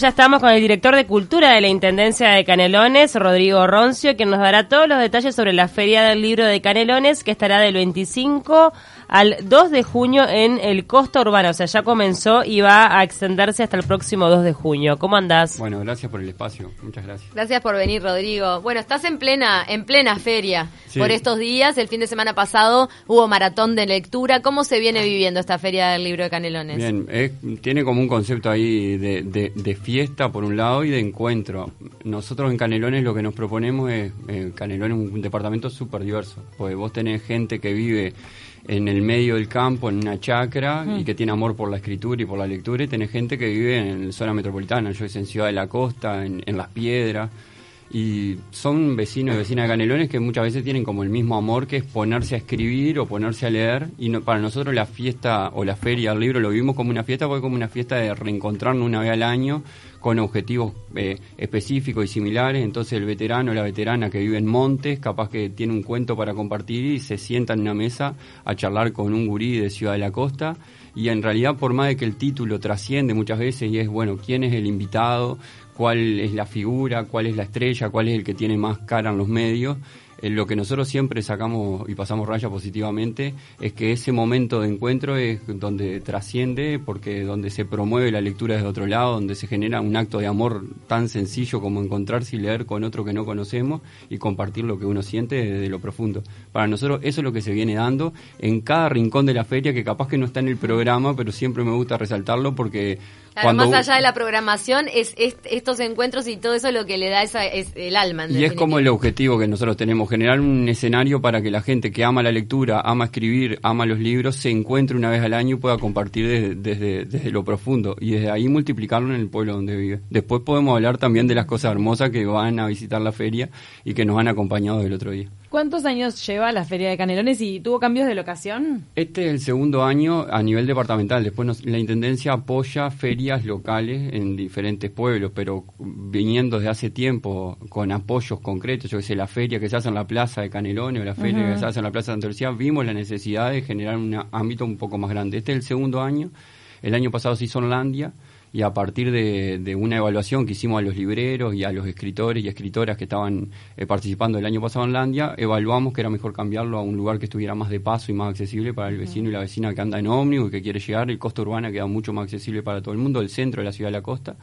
Ya estamos con el director de Cultura de la Intendencia de Canelones, Rodrigo Roncio, quien nos dará todos los detalles sobre la Feria del Libro de Canelones, que estará del 25 al 2 de junio en el Costa Urbano. O sea, ya comenzó y va a extenderse hasta el próximo 2 de junio. ¿Cómo andás? Bueno, gracias por el espacio. Muchas gracias. Gracias por venir, Rodrigo. Bueno, estás en plena, en plena feria por estos días. El fin de semana pasado hubo maratón de lectura. ¿Cómo se viene viviendo esta Feria del Libro de Canelones? Bien, tiene como un concepto ahí de, de fiesta por un lado y de encuentro. Nosotros en Canelones lo que nos proponemos es, eh, Canelones es un departamento súper diverso, porque vos tenés gente que vive en el medio del campo, en una chacra, y que tiene amor por la escritura y por la lectura, y tenés gente que vive en la zona metropolitana, yo en Ciudad de la Costa, en, en Las Piedras, y son vecinos y vecinas de Canelones que muchas veces tienen como el mismo amor que es ponerse a escribir o ponerse a leer. Y para nosotros la fiesta o la feria del libro lo vivimos como una fiesta porque como una fiesta de reencontrarnos una vez al año con objetivos eh, específicos y similares. Entonces el veterano o la veterana que vive en Montes capaz que tiene un cuento para compartir y se sienta en una mesa a charlar con un gurí de Ciudad de la Costa. Y en realidad por más de que el título trasciende muchas veces y es bueno quién es el invitado cuál es la figura, cuál es la estrella, cuál es el que tiene más cara en los medios. Eh, lo que nosotros siempre sacamos y pasamos raya positivamente es que ese momento de encuentro es donde trasciende, porque donde se promueve la lectura desde otro lado, donde se genera un acto de amor tan sencillo como encontrarse y leer con otro que no conocemos y compartir lo que uno siente desde lo profundo. Para nosotros eso es lo que se viene dando en cada rincón de la feria, que capaz que no está en el programa, pero siempre me gusta resaltarlo porque más allá de la programación, es, estos encuentros y todo eso lo que le da esa, es el alma. y es como el objetivo que nosotros tenemos, generar un escenario para que la gente que ama la lectura, ama escribir, ama los libros, se encuentre una vez al año y pueda compartir desde, desde, lo profundo y desde ahí multiplicarlo en el pueblo donde vive. Después podemos hablar también de las cosas hermosas que van a visitar la feria y que nos han acompañado el otro día. ¿Cuántos años lleva la Feria de Canelones y tuvo cambios de locación? Este es el segundo año a nivel departamental. Después la Intendencia apoya ferias locales en diferentes pueblos, pero viniendo desde hace tiempo con apoyos concretos, yo que sé, la feria que se hace en la Plaza de Canelones o la feria que se hace en la Plaza de Andalucía, vimos la necesidad de generar un ámbito un poco más grande. Este es el segundo año. El año pasado se hizo en Landia y a partir de, una evaluación que hicimos a los libreros y a los escritores y escritoras que estaban eh, participando el año pasado en Landia, evaluamos que era mejor cambiarlo a un lugar que estuviera más de paso y más accesible para el vecino y la vecina que anda en ómnibus y que quiere llegar, el costo urbano queda mucho más accesible para todo el mundo, el centro de la ciudad de la costa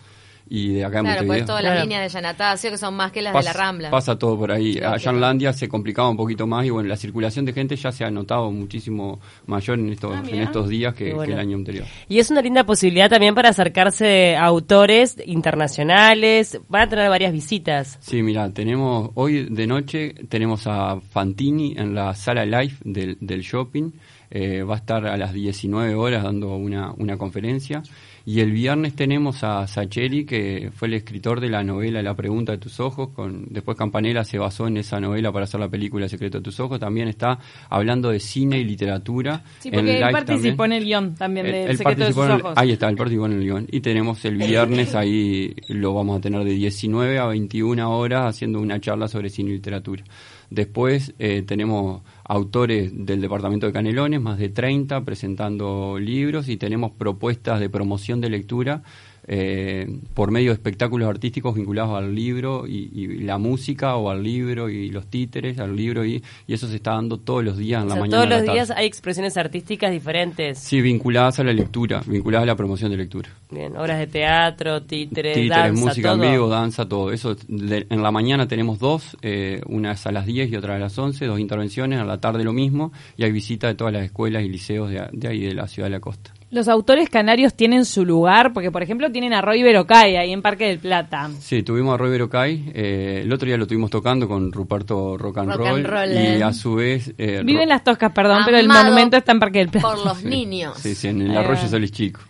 y de acá en Claro, pues todas las líneas de Yanatacio que son más que las de la Rambla. Pasa todo por ahí. Allá en Landia se complicaba un poquito más y bueno, la circulación de gente ya se ha notado muchísimo mayor en estos, ah, en estos días que, el año anterior. Y es una linda posibilidad también para acercarse a autores internacionales. Van a tener varias visitas. Sí, mira, tenemos hoy de noche tenemos a Fantini en la sala live del, del shopping. Eh, va a estar a las 19 horas dando una, una conferencia. Y el viernes tenemos a Sacheri, que fue el escritor de la novela La pregunta de tus ojos. Con, después Campanella se basó en esa novela para hacer la película El secreto de tus ojos. También está hablando de cine y literatura. Sí, porque él participó en el guion también de El secreto de tus ojos. ahí está, él participó en el guion. Y tenemos el viernes, ahí lo vamos a tener de 19 a 21 horas haciendo una charla sobre cine y literatura. Después eh, tenemos autores del departamento de Canelones, más de 30 presentando libros y tenemos propuestas de promoción de lectura eh, por medio de espectáculos artísticos vinculados al libro y, la música o al libro y los títeres al libro y, eso se está dando todos los días en la mañana. Todos los días hay expresiones artísticas diferentes. Sí, vinculadas a la lectura, vinculadas a la promoción de lectura. Bien, obras de teatro, títeres, títeres música en vivo, danza, todo. Eso en la mañana tenemos dos, eh, una es a las 10 y otra a las 11, dos intervenciones, a la tarde lo mismo y hay visita de todas las escuelas y liceos de, de ahí de la ciudad de la costa. Los autores canarios tienen su lugar, porque por ejemplo tienen a Roy Berocay ahí en Parque del Plata. Sí, tuvimos a Roy Berocay, eh, el otro día lo tuvimos tocando con Ruperto Rock and Roll, y a su vez... Eh, Viven las Toscas, perdón, pero el monumento está en Parque del Plata. Por los niños. Sí, sí, en el Arroyo Solís Chico.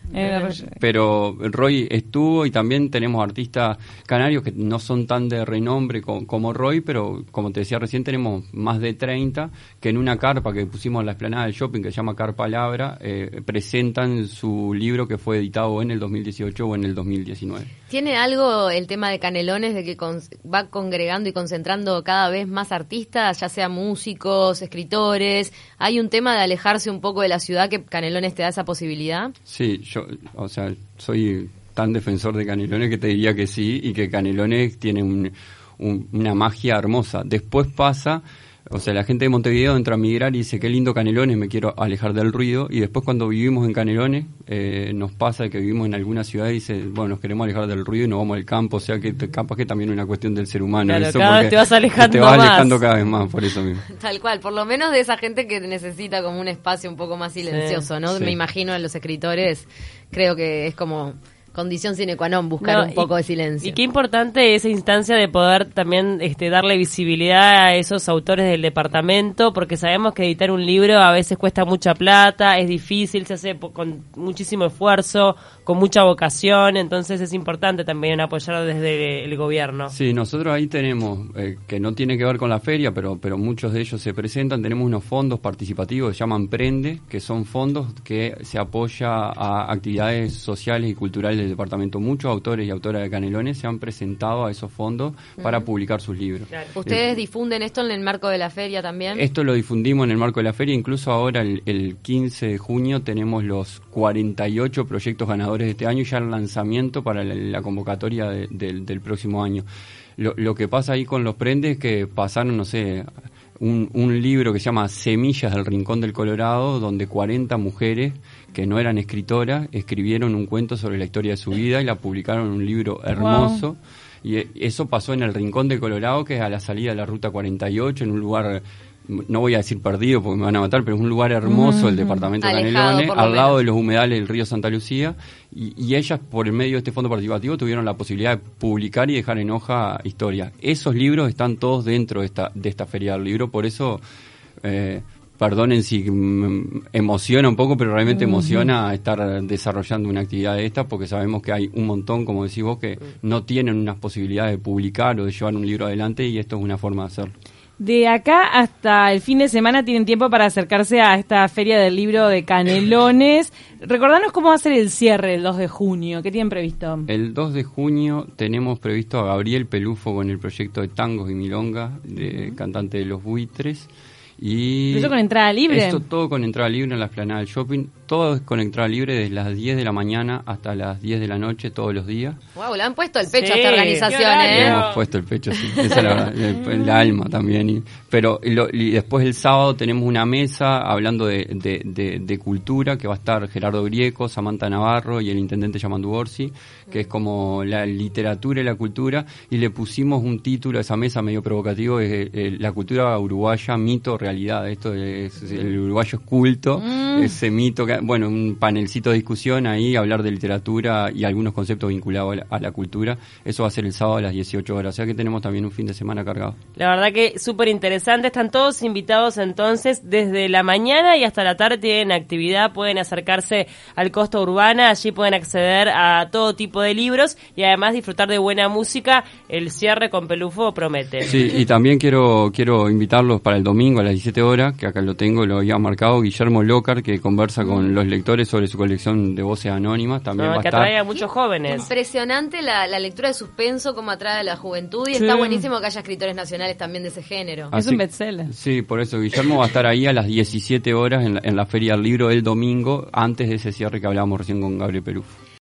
Pero Roy estuvo y también tenemos artistas canarios que no son tan de renombre como, Roy, pero como te decía recién, tenemos más de 30 que en una carpa que pusimos en la explanada del shopping que se llama Carpa Labra, eh, presentan su libro que fue editado en el 2018 o en el 2019. ¿Tiene algo el tema de Canelones de que va congregando y concentrando cada vez más artistas, ya sea músicos, escritores? ¿Hay un tema de alejarse un poco de la ciudad que Canelones te da esa posibilidad? Sí, yo, o sea, soy tan defensor de Canelones que te diría que sí y que Canelones tiene una magia hermosa. Después pasa o sea, la gente de Montevideo entra a migrar y dice, qué lindo Canelones, me quiero alejar del ruido. Y después cuando vivimos en Canelones, eh, nos pasa que vivimos en alguna ciudad y dice, bueno, nos queremos alejar del ruido y nos vamos al campo. O sea, que capaz que también es una cuestión del ser humano. eso cada vez te vas alejando Te vas alejando cada vez más, por eso mismo. Tal cual, por lo menos de esa gente que necesita como un espacio un poco más silencioso, ¿no? Me imagino a los escritores, creo que es como condición sine qua non buscar un poco de silencio. Y qué importante esa instancia de poder también este, darle visibilidad a esos autores del departamento, porque sabemos que editar un libro a veces cuesta mucha plata, es difícil, se hace con muchísimo esfuerzo, con mucha vocación, entonces es importante también apoyar desde el gobierno. Sí, nosotros ahí tenemos, eh, que no tiene que ver con la feria, pero, pero muchos de ellos se presentan, tenemos unos fondos participativos que se llaman Prende, que son fondos que se apoya a actividades sociales y culturales departamento. Muchos autores y autoras de Canelones se han presentado a esos fondos para publicar sus libros. ¿Ustedes eh, difunden esto en el marco de la feria también? Esto lo difundimos en el marco de la feria, incluso ahora el, 15 de junio tenemos los 48 proyectos ganadores de este año y ya el lanzamiento para la, convocatoria del próximo año. Lo, lo, que pasa ahí con los prendes es que pasaron, no sé, un, un, libro que se llama Semillas del Rincón del Colorado, donde 40 mujeres que no eran escritoras escribieron un cuento sobre la historia de su vida y la publicaron en un libro hermoso. Y eso pasó en el Rincón del Colorado, que es a la salida de la Ruta 48, en un lugar no voy a decir perdido porque me van a matar, pero es un lugar hermoso, el departamento de Canelones, al lado de los humedales del río Santa Lucía, y, ellas, por el medio de este fondo participativo, tuvieron la posibilidad de publicar y dejar en hoja historia. Esos libros están todos dentro de esta, de esta feria del libro, por eso, eh, perdonen si emociona un poco, pero realmente emociona estar desarrollando una actividad de esta, porque sabemos que hay un montón, como decís vos, que no tienen unas posibilidades de publicar o de llevar un libro adelante, y esto es una forma de hacerlo. De acá hasta el fin de semana tienen tiempo para acercarse a esta feria del libro de Canelones. Recordanos cómo va a ser el cierre el 2 de junio. ¿Qué tienen previsto? El 2 de junio tenemos previsto a Gabriel Pelufo con el proyecto de tangos y milonga, de, cantante de Los Buitres. Y ¿Eso con entrada libre? Esto todo con entrada libre en la esplanada del shopping. Todo es con entrada libre desde las 10 de la mañana hasta las 10 de la noche todos los días. Wow, le han puesto el pecho a esta organización, ¿eh? Le hemos puesto el pecho, sí. Esa es la, el, alma también. Y, pero y, después el sábado tenemos una mesa hablando de, de, de, cultura que va a estar Gerardo Grieco, Samantha Navarro y el intendente Yamandu Borsi, que es como la literatura y la cultura. Y le pusimos un título a esa mesa medio provocativo, es, eh, la cultura uruguaya, mito, realidad. Esto es, el uruguayo es culto, mm. ese mito que bueno, un panelcito de discusión ahí, hablar de literatura y algunos conceptos vinculados a la, cultura. Eso va a ser el sábado a las 18 horas, o sea que tenemos también un fin de semana cargado. La verdad que súper interesante, están todos invitados entonces desde la mañana y hasta la tarde tienen actividad, pueden acercarse al Costa Urbana, allí pueden acceder a todo tipo de libros y además disfrutar de buena música. El cierre con Pelufo promete. Sí, y también quiero quiero invitarlos para el domingo a las 17 horas, que acá lo tengo, lo había marcado Guillermo Lócar, que conversa con los lectores sobre su colección de voces anónimas. También va que a estar. atrae a muchos jóvenes. Impresionante la, lectura de suspenso, como atrae a la juventud. Y está buenísimo que haya escritores nacionales también de ese género. es un bestseller. Sí, por eso Guillermo va a estar ahí a las 17 horas en la, en la Feria del Libro el domingo, antes de ese cierre que hablábamos recién con Gabriel Perú.